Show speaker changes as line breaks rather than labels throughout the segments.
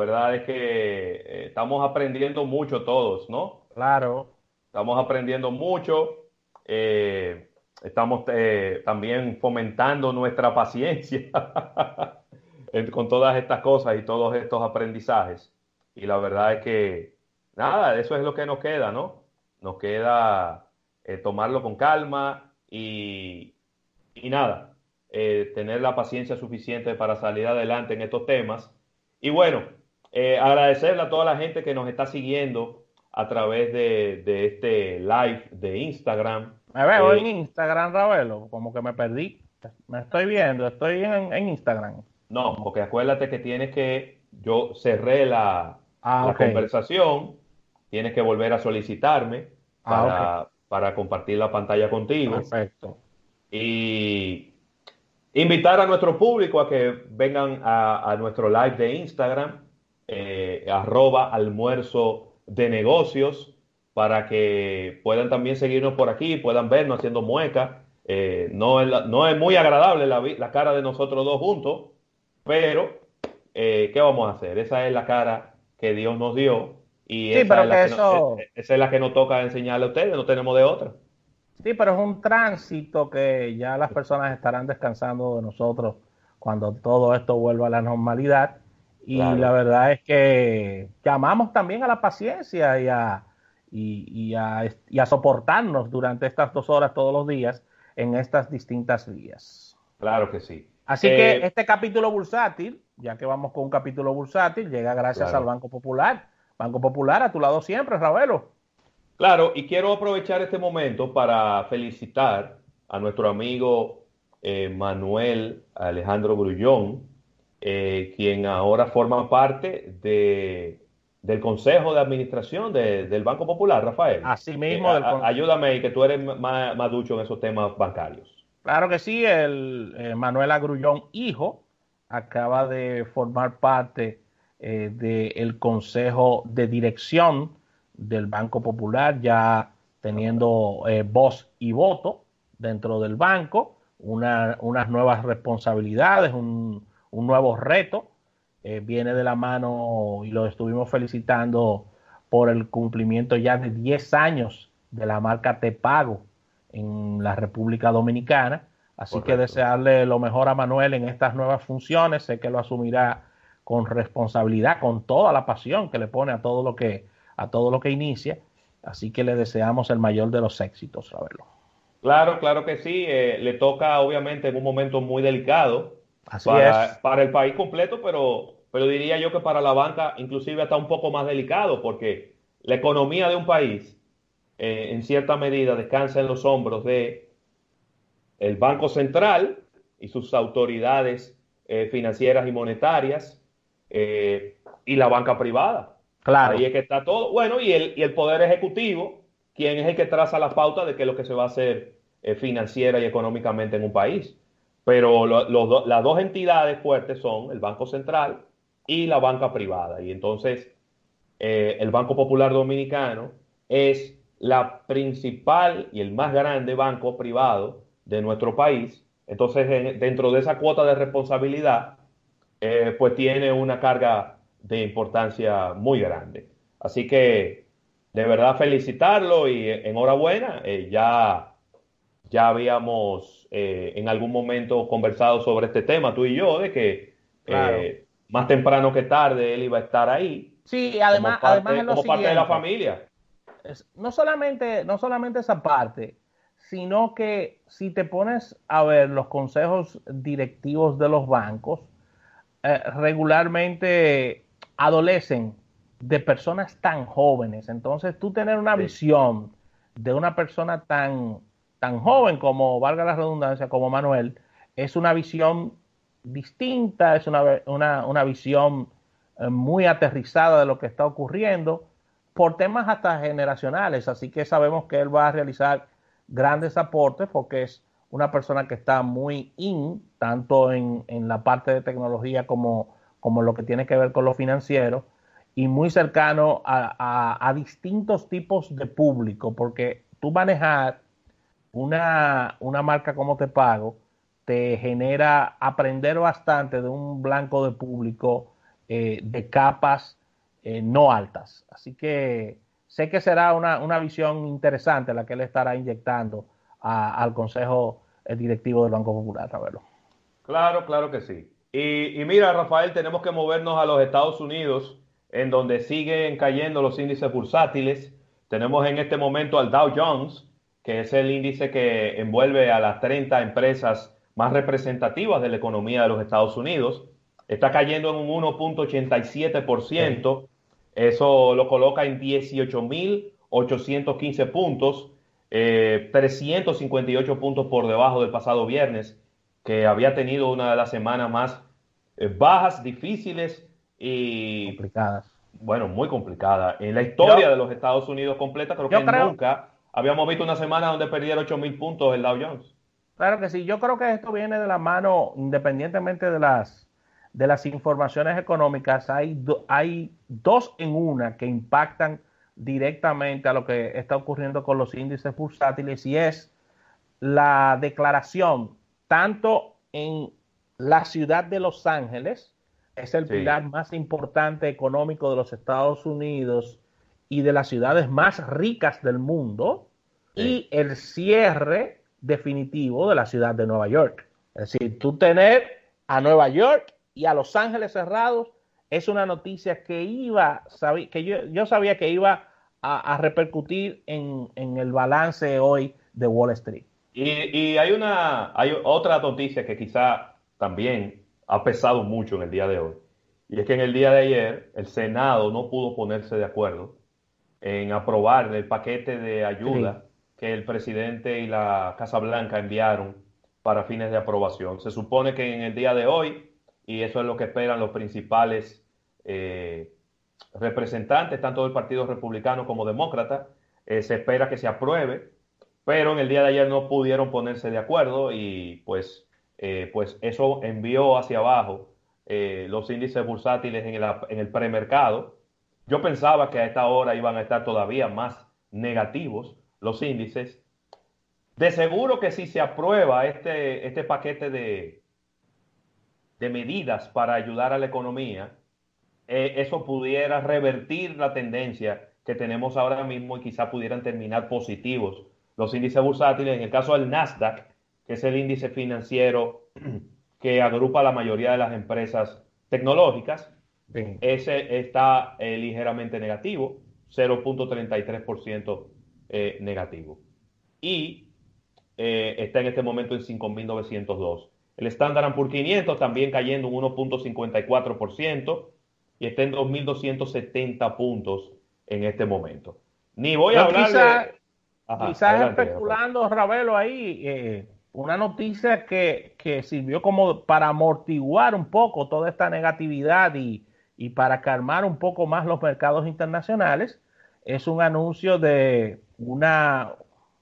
verdad es que eh, estamos aprendiendo mucho todos, ¿no?
Claro.
Estamos aprendiendo mucho. Eh, estamos eh, también fomentando nuestra paciencia con todas estas cosas y todos estos aprendizajes. Y la verdad es que, nada, eso es lo que nos queda, ¿no? Nos queda tomarlo con calma y, y nada, eh, tener la paciencia suficiente para salir adelante en estos temas. Y bueno, eh, agradecerle a toda la gente que nos está siguiendo a través de, este live de Instagram.
Me veo eh, en Instagram, Ravelo, como que me perdí. Me estoy viendo, estoy en, Instagram.
No, porque acuérdate que tienes que, yo cerré la, ah, conversación, tienes que volver a solicitarme ah, para, para compartir la pantalla contigo.
Perfecto.
Y invitar a nuestro público a que vengan a, nuestro live de Instagram, eh, arroba almuerzo de negocios, para que puedan también seguirnos por aquí, puedan vernos haciendo muecas. Eh, no, es no es muy agradable la, cara de nosotros dos juntos, pero eh, ¿qué vamos a hacer? Esa es la cara que Dios nos dio y esa, es la que esa es la que nos toca enseñarle a ustedes, no tenemos de otra.
Sí, pero es un tránsito que ya las personas estarán descansando de nosotros cuando todo esto vuelva a la normalidad. Y la verdad es que llamamos también a la paciencia y a, y, a, soportarnos durante estas dos horas todos los días en estas distintas vías.
Claro que sí.
Así que eh, este capítulo bursátil, ya que vamos con un capítulo bursátil, llega gracias al Banco Popular. Banco Popular a tu lado siempre, Ravelo.
Claro, y quiero aprovechar este momento para felicitar a nuestro amigo eh, Manuel Alejandro Grullón, eh, quien ahora forma parte de, del Consejo de Administración del Banco Popular, Rafael.
Así mismo.
Eh, ayúdame, que tú eres más, más, ducho en esos temas bancarios.
Claro que sí, el Manuel Agrullón, hijo, acaba de formar parte del Consejo de Dirección del Banco Popular, ya teniendo eh, voz y voto dentro del banco, unas nuevas responsabilidades, un, nuevo reto. Eh, viene de la mano y lo estuvimos felicitando por el cumplimiento ya de 10 años de la marca Te Pago en la República Dominicana. Así que desearle lo mejor a Manuel en estas nuevas funciones. Sé que lo asumirá con responsabilidad, con toda la pasión que le pone a todo lo que a todo lo que inicia. Así que le deseamos el mayor de los éxitos, verlo.
Claro, claro que sí. Eh, le toca, obviamente, en un momento muy delicado para, para, el país completo, pero, pero diría yo que para la banca inclusive está un poco más delicado, porque la economía de un país, eh, en cierta medida, descansa en los hombros de el Banco Central y sus autoridades eh, financieras y monetarias y la banca privada.
Claro.
Ahí es que está todo. Bueno, y el, y el Poder Ejecutivo, quien es el que traza la pauta de qué es lo que se va a hacer eh, financiera y económicamente en un país. Pero las dos entidades fuertes son el Banco Central y la banca privada. Y entonces, eh, el Banco Popular Dominicano es la principal y el más grande banco privado de nuestro país. Entonces, dentro de esa cuota de responsabilidad, eh, pues tiene una carga de importancia muy grande. Así que de verdad felicitarlo y enhorabuena. Eh, ya, ya habíamos eh, en algún momento conversado sobre este tema, tú y yo, de que eh, más temprano que tarde él iba a estar ahí.
Sí, además,
como parte, de la familia.
no solamente, no solamente esa parte, sino que si te pones a ver los consejos directivos de los bancos, regularmente adolecen de personas tan jóvenes. Entonces, tú tener una visión de una persona tan, tan joven como, valga la redundancia, como Manuel, es una visión distinta, es una, una, visión eh, muy aterrizada de lo que está ocurriendo por temas hasta generacionales. Así que sabemos que él va a realizar grandes aportes porque es una persona que está muy in, tanto en, en la parte de tecnología como como lo que tiene que ver con lo financiero, y muy cercano a, distintos tipos de público, porque tú manejar una, una marca como Te Pago te genera aprender bastante de un blanco de público eh, de capas eh, no altas. Así que sé que será una, visión interesante la que él estará inyectando al Consejo Directivo del Banco Popular, Ravelo.
Claro, claro que sí. Y, y, mira, Rafael, tenemos que movernos a los Estados Unidos, en donde siguen cayendo los índices bursátiles. Tenemos en este momento al Dow Jones, que es el índice que envuelve a las 30 empresas más representativas de la economía de los Estados Unidos. Está cayendo en un 1.87%. Eso lo coloca en 18.815 puntos, 358 eh, puntos por debajo del pasado viernes, que había tenido una de las semanas más eh, bajas, difíciles y
complicadas.
Bueno, muy complicada. En la historia de los Estados Unidos completa, creo que nunca habíamos visto una semana donde perdiera 8.000 puntos el Dow Jones.
Claro que sí. Yo creo que esto viene de la mano, independientemente de las, de las informaciones económicas, hay, hay dos en una que impactan directamente a lo que está ocurriendo con los índices bursátiles y es la declaración tanto en la ciudad de Los Ángeles, es el pilar más importante económico de los Estados Unidos y de las ciudades más ricas del mundo, y el cierre definitivo de la ciudad de Nueva York. Es decir, tú tener a Nueva York y a Los Ángeles cerrados es una noticia que iba, que yo, sabía que iba a, repercutir en, el balance hoy de Wall Street.
Y, hay una, hay otra noticia que quizá también ha pesado mucho en el día de hoy. Y es que en el día de ayer el Senado no pudo ponerse de acuerdo en aprobar el paquete de ayuda que el presidente y la Casa Blanca enviaron para fines de aprobación. Se supone que en el día de hoy, y eso es lo que esperan los principales eh, representantes, tanto del Partido Republicano como Demócrata, eh, se espera que se apruebe, pero en el día de ayer no pudieron ponerse de acuerdo y pues, eh, pues eso envió hacia abajo los índices bursátiles en el, en el premercado. Yo pensaba que a esta hora iban a estar todavía más negativos, los índices. De seguro que si se aprueba este, este paquete de, de medidas para ayudar a la economía, eh, eso pudiera revertir la tendencia que tenemos ahora mismo y quizá pudieran terminar positivos los índices bursátiles. En el caso del Nasdaq, que es el índice financiero que agrupa la mayoría de las empresas tecnológicas, ese está eh, ligeramente negativo, 0.33% eh, negativo. Y eh, está en este momento en 5.902. El Standard Poor's 500 también cayendo un 1.54% y está en 2.270 puntos en este momento. Ni voy a hablar
de... quizás especulando, Ravelo, ahí, eh, una noticia que, que, sirvió como para amortiguar un poco toda esta negatividad y, y para calmar un poco más los mercados internacionales, es un anuncio de una,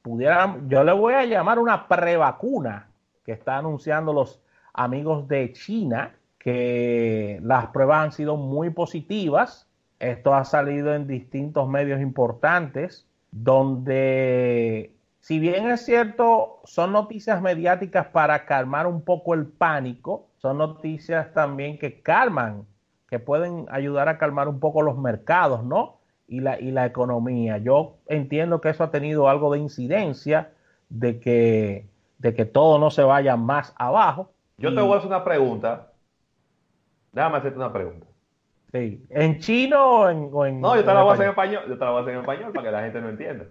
pudiera, yo le voy a llamar una prevacuna que está anunciando los amigos de China, que las pruebas han sido muy positivas. Esto ha salido en distintos medios importantes, donde, si bien es cierto, son noticias mediáticas para calmar un poco el pánico, son noticias también que calman, que pueden ayudar a calmar un poco los mercados, ¿no? y la, y la economía. Yo entiendo que eso ha tenido algo de incidencia de que, de que todo no se vaya más abajo.
Yo te voy a hacer una pregunta. Déjame hacerte una pregunta.
Sí. ¿En chino o en,
No, yo te la voy a hacer en español. Yo te la voy a hacer en español para que la gente no entienda.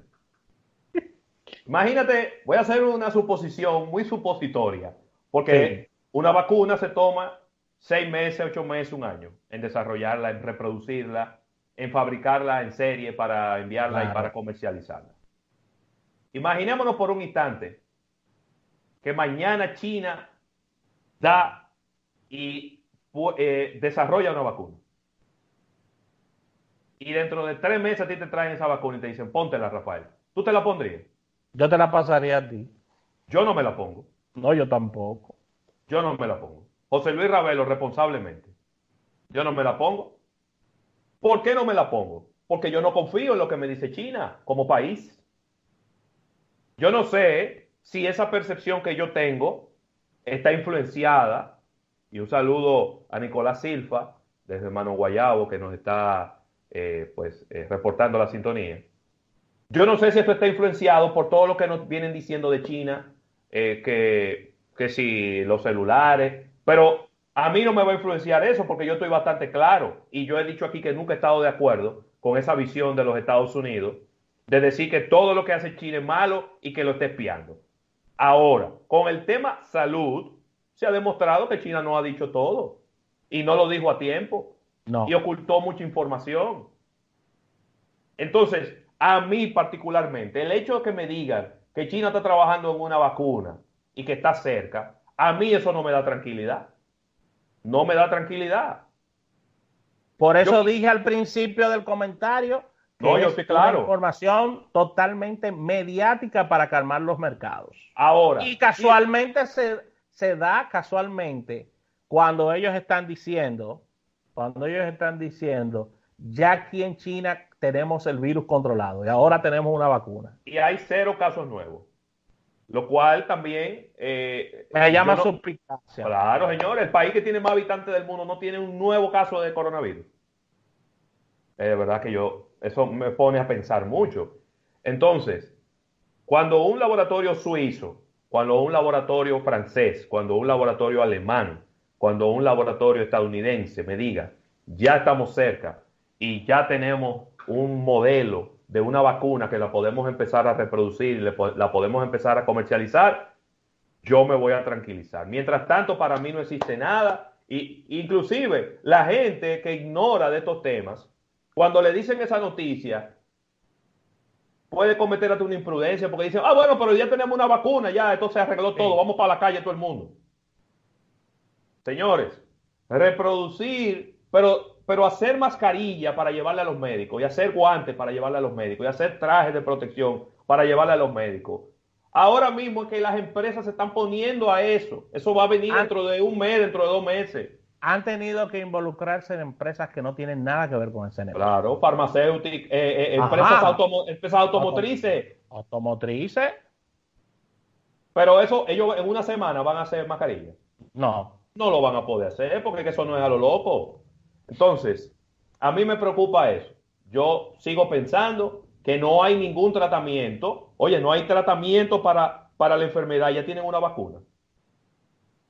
Imagínate, voy a hacer una suposición muy supositoria, porque una vacuna se toma seis meses, ocho meses, un año en desarrollarla, en reproducirla, en fabricarla en serie para enviarla y para comercializarla. Imaginémonos por un instante que mañana China da y eh, desarrolla una vacuna. Y dentro de tres meses a ti te traen esa vacuna y te dicen, póntela, Rafael. ¿Tú te la pondrías?
Yo te la pasaría a ti.
Yo no me la pongo.
No, yo tampoco.
Yo no me la pongo. José Luis Ravelo, responsablemente. Yo no me la pongo ¿Por qué no me la pongo? Porque yo no confío en lo que me dice China como país. Yo no sé si esa percepción que yo tengo está influenciada, y un saludo a Nicolás Silva, desde Mano Guayabo, que nos está eh, pues, eh, reportando la sintonía. Yo no sé si esto está influenciado por todo lo que nos vienen diciendo de China, eh, que, que si los celulares, pero a mí no me va a influenciar eso porque yo estoy bastante claro y yo he dicho aquí que nunca he estado de acuerdo con esa visión de los Estados Unidos de decir que todo lo que hace China es malo y que lo esté espiando. Ahora, con el tema salud, se ha demostrado que China no ha dicho todo y no lo dijo a tiempo y ocultó mucha información. Entonces, a mí particularmente, el hecho de que me digan que China está trabajando en una vacuna y que está cerca, a mí eso no me da tranquilidad. No me da tranquilidad.
Por eso dije al principio del comentario
no, yo claro.
información totalmente mediática para calmar los mercados.
Ahora.
Y casualmente se, se da, casualmente, cuando ellos están diciendo, cuando ellos están diciendo, ya aquí en China tenemos el virus controlado y ahora tenemos una vacuna.
Y hay cero casos nuevos. Lo cual también...
Eh, Me llama suspicacia.
Claro, señor, el país que tiene más habitantes del mundo no tiene un nuevo caso de coronavirus. Es de verdad que yo eso me pone a pensar mucho. Entonces, cuando un laboratorio suizo, cuando un laboratorio francés, cuando un laboratorio alemán, cuando un laboratorio estadounidense me diga, ya estamos cerca y ya tenemos un modelo de una vacuna que la podemos empezar a reproducir, la podemos empezar a comercializar, yo me voy a tranquilizar. Mientras tanto, para mí no existe nada. Y inclusive la gente que ignora de estos temas, cuando le dicen esa noticia, puede cometer hasta una imprudencia porque dicen, ah, bueno, pero ya tenemos una vacuna, ya esto se arregló todo, vamos para la calle todo el mundo. Señores, reproducir, pero, pero hacer mascarilla para llevarle a los médicos y hacer guantes para llevarle a los médicos y hacer trajes de protección para llevarle a los médicos. Ahora mismo es que las empresas se están poniendo a eso. Eso va a venir ah. dentro de un mes, dentro de dos meses
han tenido que involucrarse en empresas que no tienen nada que ver con ese
negocio. Claro, farmacéuticas, eh, eh, empresas, automotrices.
Automotrices.
Pero eso, ellos en una semana van a hacer mascarilla.
No.
No lo van a poder hacer porque eso no es a lo loco. Entonces, a mí me preocupa eso. Yo sigo pensando que no hay ningún tratamiento. Oye, no hay tratamiento para, para la enfermedad, ya tienen una vacuna.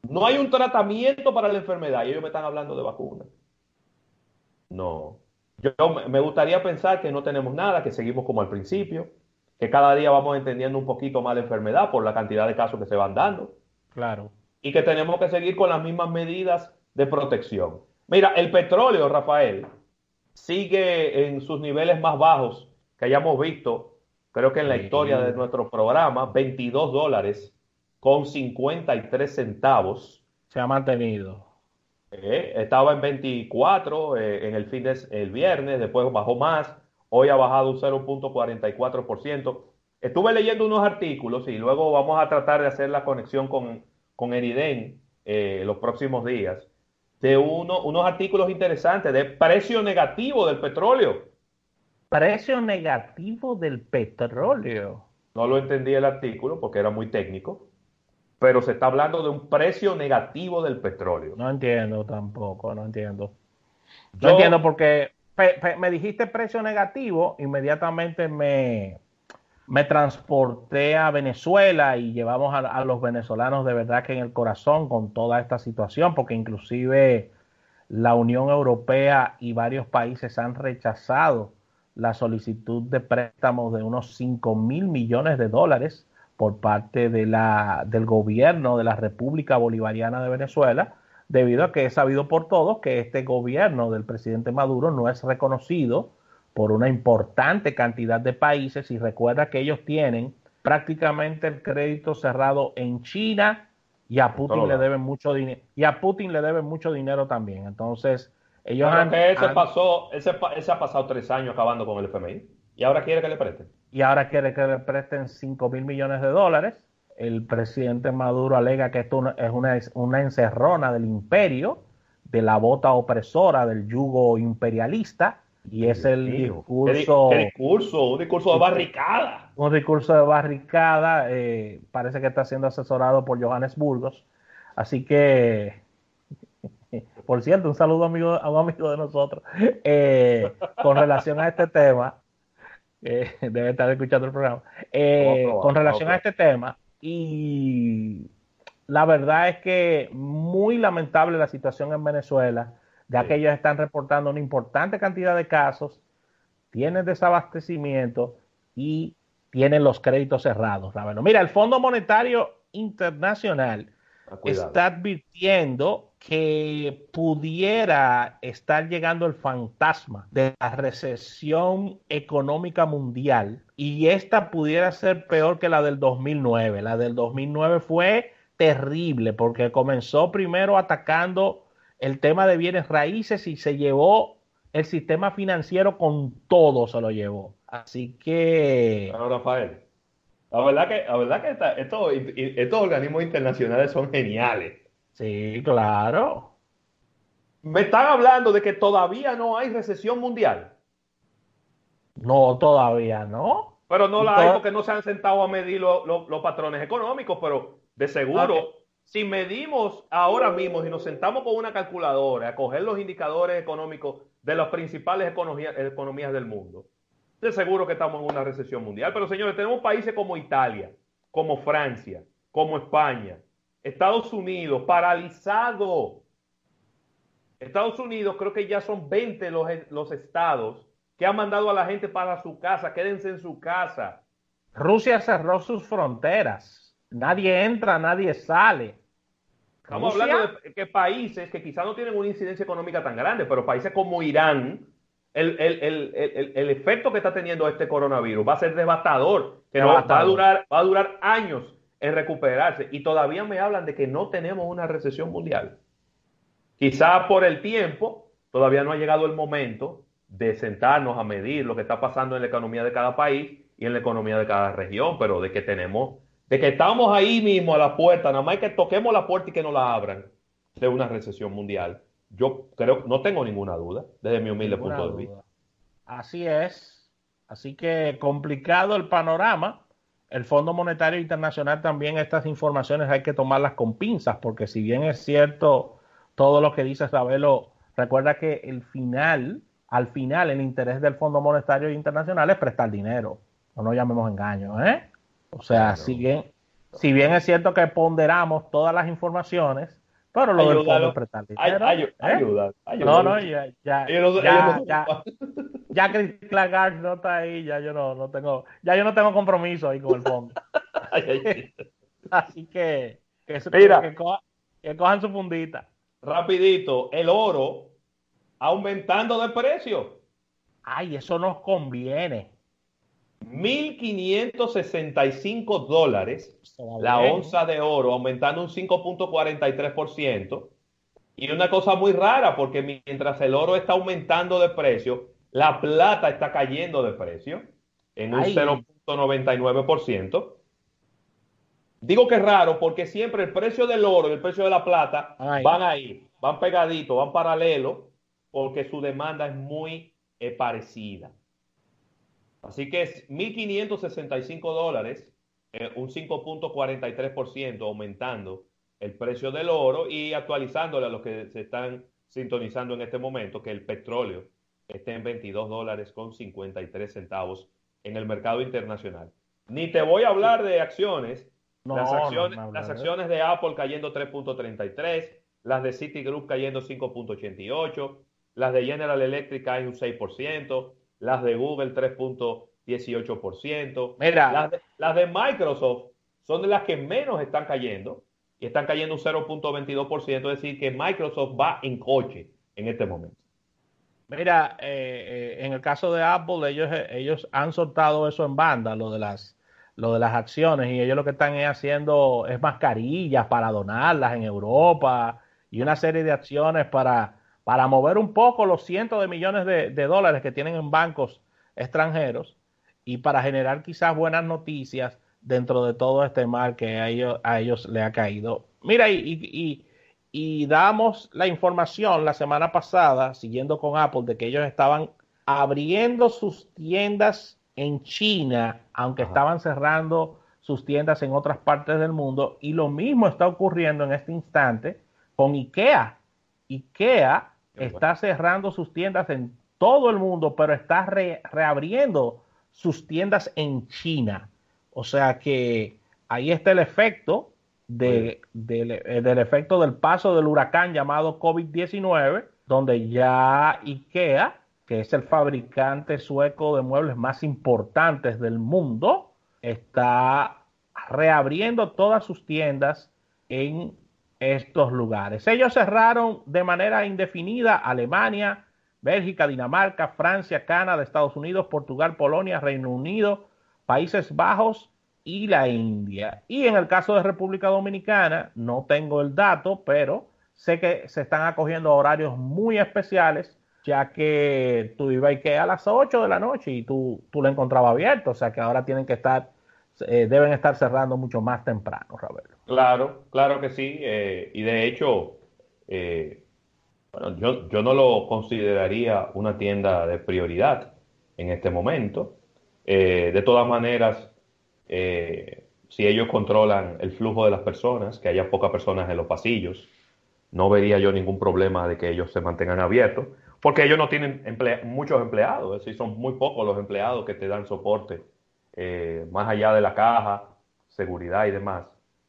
No hay un tratamiento para la enfermedad y ellos me están hablando de vacunas. No. Yo me gustaría pensar que no tenemos nada, que seguimos como al principio, que cada día vamos entendiendo un poquito más la enfermedad por la cantidad de casos que se van dando.
Claro.
Y que tenemos que seguir con las mismas medidas de protección. Mira, el petróleo, Rafael, sigue en sus niveles más bajos que hayamos visto, creo que en la historia de nuestro programa, 22 dólares con 53 centavos.
Se ha mantenido.
Eh, estaba en 24 eh, en el fin de el viernes, después bajó más, hoy ha bajado un 0.44%. Estuve leyendo unos artículos y luego vamos a tratar de hacer la conexión con, con Eriden eh, los próximos días, de uno, unos artículos interesantes de precio negativo del petróleo.
Precio negativo del petróleo.
No lo entendí el artículo porque era muy técnico pero se está hablando de un precio negativo del petróleo.
No entiendo tampoco, no entiendo. No entiendo porque me dijiste precio negativo, inmediatamente me, me transporté a Venezuela y llevamos a, los venezolanos de verdad que en el corazón con toda esta situación, porque inclusive la Unión Europea y varios países han rechazado la solicitud de préstamos de unos 5 mil millones de dólares por parte de la, del gobierno de la República Bolivariana de Venezuela, debido a que es sabido por todos que este gobierno del presidente Maduro no es reconocido por una importante cantidad de países y recuerda que ellos tienen prácticamente el crédito cerrado en China y a Putin le deben mucho dinero y a Putin le deben mucho dinero también. Entonces, ellos
han, que ese pasó, ese, ese ha pasado tres años acabando con el FMI y ahora quiere que le presten
y ahora quiere que le presten 5 mil millones de dólares. El presidente Maduro alega que esto es una, una encerrona del imperio, de la bota opresora del yugo imperialista, y es el discurso.
¿Qué, discurso? Un discurso de barricada.
Un discurso de barricada. Eh, parece que está siendo asesorado por Johannes Burgos. Así que, por cierto, un saludo amigo, a un amigo de nosotros eh, con relación a este tema. debe estar escuchando el programa. Eh, con relación a este tema, y la verdad es que muy lamentable la situación en Venezuela, ya que ellos están reportando una importante cantidad de casos, tienen desabastecimiento y tienen los créditos cerrados. Mira, el Fondo Monetario Internacional ah, está advirtiendo que pudiera estar llegando el fantasma de la recesión económica mundial y esta pudiera ser peor que la del 2009. La del 2009 fue terrible porque comenzó primero atacando el tema de bienes raíces y se llevó el sistema financiero con todo, se lo llevó. Así que...
Rafael, la verdad que, la verdad que estos, estos organismos internacionales son geniales.
Sí, claro.
Me están hablando de que todavía no hay recesión mundial.
No, todavía no.
Pero no la hay porque no se han sentado a medir los patrones económicos, pero de seguro, si medimos ahora mismo, si nos sentamos con una calculadora a coger los indicadores económicos de las principales economías del mundo, de seguro que estamos en una recesión mundial. Pero señores, tenemos países como Italia, como Francia, como España, Estados Unidos, paralizado. Estados Unidos creo que ya son 20 los, los estados que han mandado a la gente para su casa, quédense en su casa.
Rusia cerró sus fronteras. Nadie entra, nadie sale.
Estamos hablando de que países que quizás no tienen una incidencia económica tan grande, pero países como Irán, el, efecto que está teniendo este coronavirus va a ser devastador, que va, a durar, va a durar años en recuperarse. Y todavía me hablan de que no tenemos una recesión mundial. Quizás por el tiempo, todavía no ha llegado el momento de sentarnos a medir lo que está pasando en la economía de cada país y en la economía de cada región, pero de que tenemos de que estamos ahí mismo a la puerta, nada más que toquemos la puerta y que no la abran de una recesión mundial. Yo creo, no tengo ninguna duda, desde mi humilde punto de vista.
Así es. Así que complicado el panorama. El Fondo Monetario Internacional también estas informaciones hay que tomarlas con pinzas, porque si bien es cierto todo lo que dice Sabelo, recuerda que el final, al final, el interés del Fondo Monetario Internacional es prestar dinero. No nos llamemos engaño, ¿eh? O sea, si, bien, si bien es cierto que ponderamos todas las informaciones, pero lo del fondo prestar dinero. ¿eh? Ayuda, No, no, ya, ya, ya, ya, ya Chris Lagarde no está ahí, ya yo no, no tengo, ya yo no tengo compromiso ahí con el fondo. Así que, que, Mira, que, que cojan su fundita.
Rapidito, el oro aumentando de precio.
Ay, eso nos conviene.
1.565 dólares la onza de oro, aumentando un 5.43%. Y una cosa muy rara, porque mientras el oro está aumentando de precio, la plata está cayendo de precio en un 0.99%. Digo que es raro porque siempre el precio del oro y el precio de la plata van ahí, van pegaditos, van paralelos, porque su demanda es muy eh, parecida. Así que es 1.565 dólares, eh, un 5.43% aumentando el precio del oro y actualizándole a los que se están sintonizando en este momento que el petróleo esté en 22 dólares con 53 centavos en el mercado internacional. Ni te voy a hablar de acciones. las, acciones las acciones de Apple cayendo 3.33, las de Citigroup cayendo 5.88, las de General Electric caen un 6%, las de Google 3.18%. Mira, las de, las de Microsoft son de las que menos están cayendo y están cayendo un 0.22%, es decir, que Microsoft va en coche en este momento.
Mira, eh, eh, en el caso de Apple, ellos, ellos han soltado eso en banda, lo de las lo de las acciones, y ellos lo que están haciendo es mascarillas para donarlas en Europa y una serie de acciones para para mover un poco los cientos de millones de, dólares que tienen en bancos extranjeros y para generar quizás buenas noticias dentro de todo este mal que a ellos, a ellos le ha caído. Mira, y, y, damos la información la semana pasada, siguiendo con Apple, de que ellos estaban abriendo sus tiendas en China, aunque estaban cerrando sus tiendas en otras partes del mundo y lo mismo está ocurriendo en este instante con IKEA. IKEA está cerrando sus tiendas en todo el mundo, pero está reabriendo sus tiendas en China. O sea que ahí está el efecto de, eh, del efecto del paso del huracán llamado COVID-19, donde ya IKEA, que es el fabricante sueco de muebles más importantes del mundo, está reabriendo todas sus tiendas en estos lugares. Ellos cerraron de manera indefinida Alemania, Bélgica, Dinamarca, Francia, Canadá, Estados Unidos, Portugal, Polonia, Reino Unido, Países Bajos y la India. Y en el caso de República Dominicana, no tengo el dato, pero sé que se están acogiendo horarios muy especiales, ya que tú ibas que a las 8 de la noche y tú, tú lo encontrabas abierto, o sea que ahora tienen que estar, eh, deben estar cerrando mucho más temprano, Ravelo.
Claro, claro que sí, eh, y de hecho, eh, bueno, yo, yo no lo consideraría una tienda de prioridad en este momento. de todas maneras, si ellos controlan el flujo de las personas, que haya pocas personas en los pasillos, no vería yo ningún problema de que ellos se mantengan abiertos, porque ellos no tienen muchos empleados, es decir, son muy pocos los empleados que te dan soporte, eh, más allá de la caja, seguridad y demás.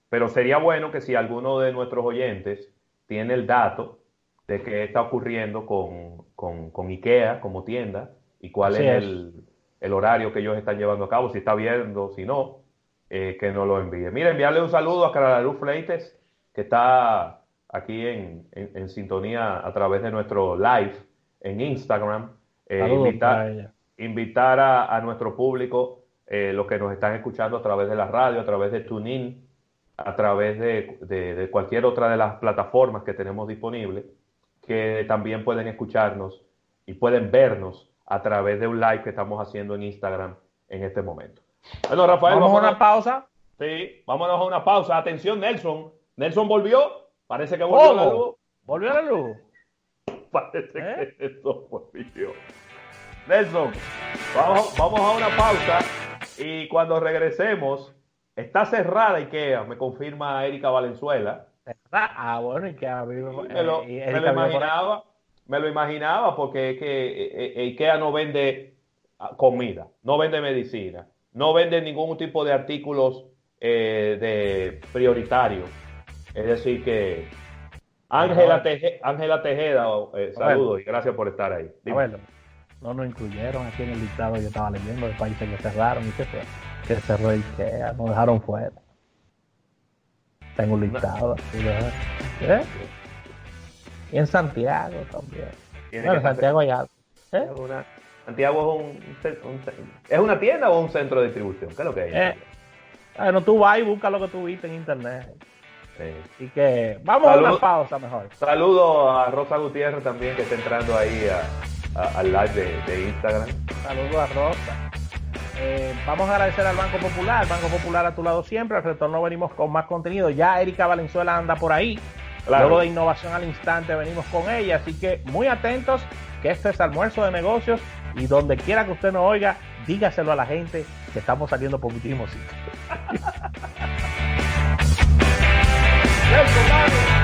Pero sería bueno que si alguno de nuestros oyentes tiene el dato de qué está ocurriendo con, con, IKEA como tienda y cuál es, El, horario que ellos están llevando a cabo, si está viendo, si no, eh, que nos lo envíe. Mira, enviarle un saludo a Carlaluz Fleites, que está aquí en, sintonía a través de nuestro live en Instagram. Eh, invitar, a, nuestro público, eh, los que nos están escuchando a través de la radio, a través de TuneIn, a través de, cualquier otra de las plataformas que tenemos disponibles, que también pueden escucharnos y pueden vernos a través de un live que estamos haciendo en Instagram en este momento.
Bueno, Rafael, vamos, a una pausa.
Sí, vámonos a una pausa. Atención, Nelson. Nelson volvió. Parece que volvió la luz.
¿Volvió la luz?
Parece ¿Eh? que eso volvió. Nelson, vamos, vamos a una pausa y cuando regresemos, está cerrada IKEA, me confirma Erika Valenzuela.
Ah, bueno, IKEA.
me, lo, eh, me lo imaginaba, me lo imaginaba porque es que eh, IKEA no vende ah, comida, no vende medicina, no vende ningún tipo de artículos de prioritario es decir, que Ángela Tejeda, eh, saludos y gracias por estar ahí.
Bueno, no nos incluyeron aquí en el listado. Yo estaba leyendo de países que cerraron y que, fue, que cerró IKEA, nos dejaron fuera. Tengo un listado. ¿Eh? Y en Santiago también. Bueno, en Santiago hay algo.
¿Eh? Santiago es, un, es una tienda o un centro de distribución. ¿Qué es lo que hay?
Eh, bueno, tú vas y buscas lo que tú viste en internet. Y que vamos a una pausa mejor.
Saludo a Rosa Gutiérrez también que está entrando ahí al live de, Instagram.
Saludos a Rosa. Eh, vamos a agradecer al Banco Popular, Banco Popular a tu lado siempre. Al retorno venimos con más contenido. Ya Erika Valenzuela anda por ahí. Luego de innovación al instante venimos con ella. Así que muy atentos que este es almuerzo de negocios y donde quiera que usted nos oiga, dígaselo a la gente que estamos saliendo por muchísimos sitios.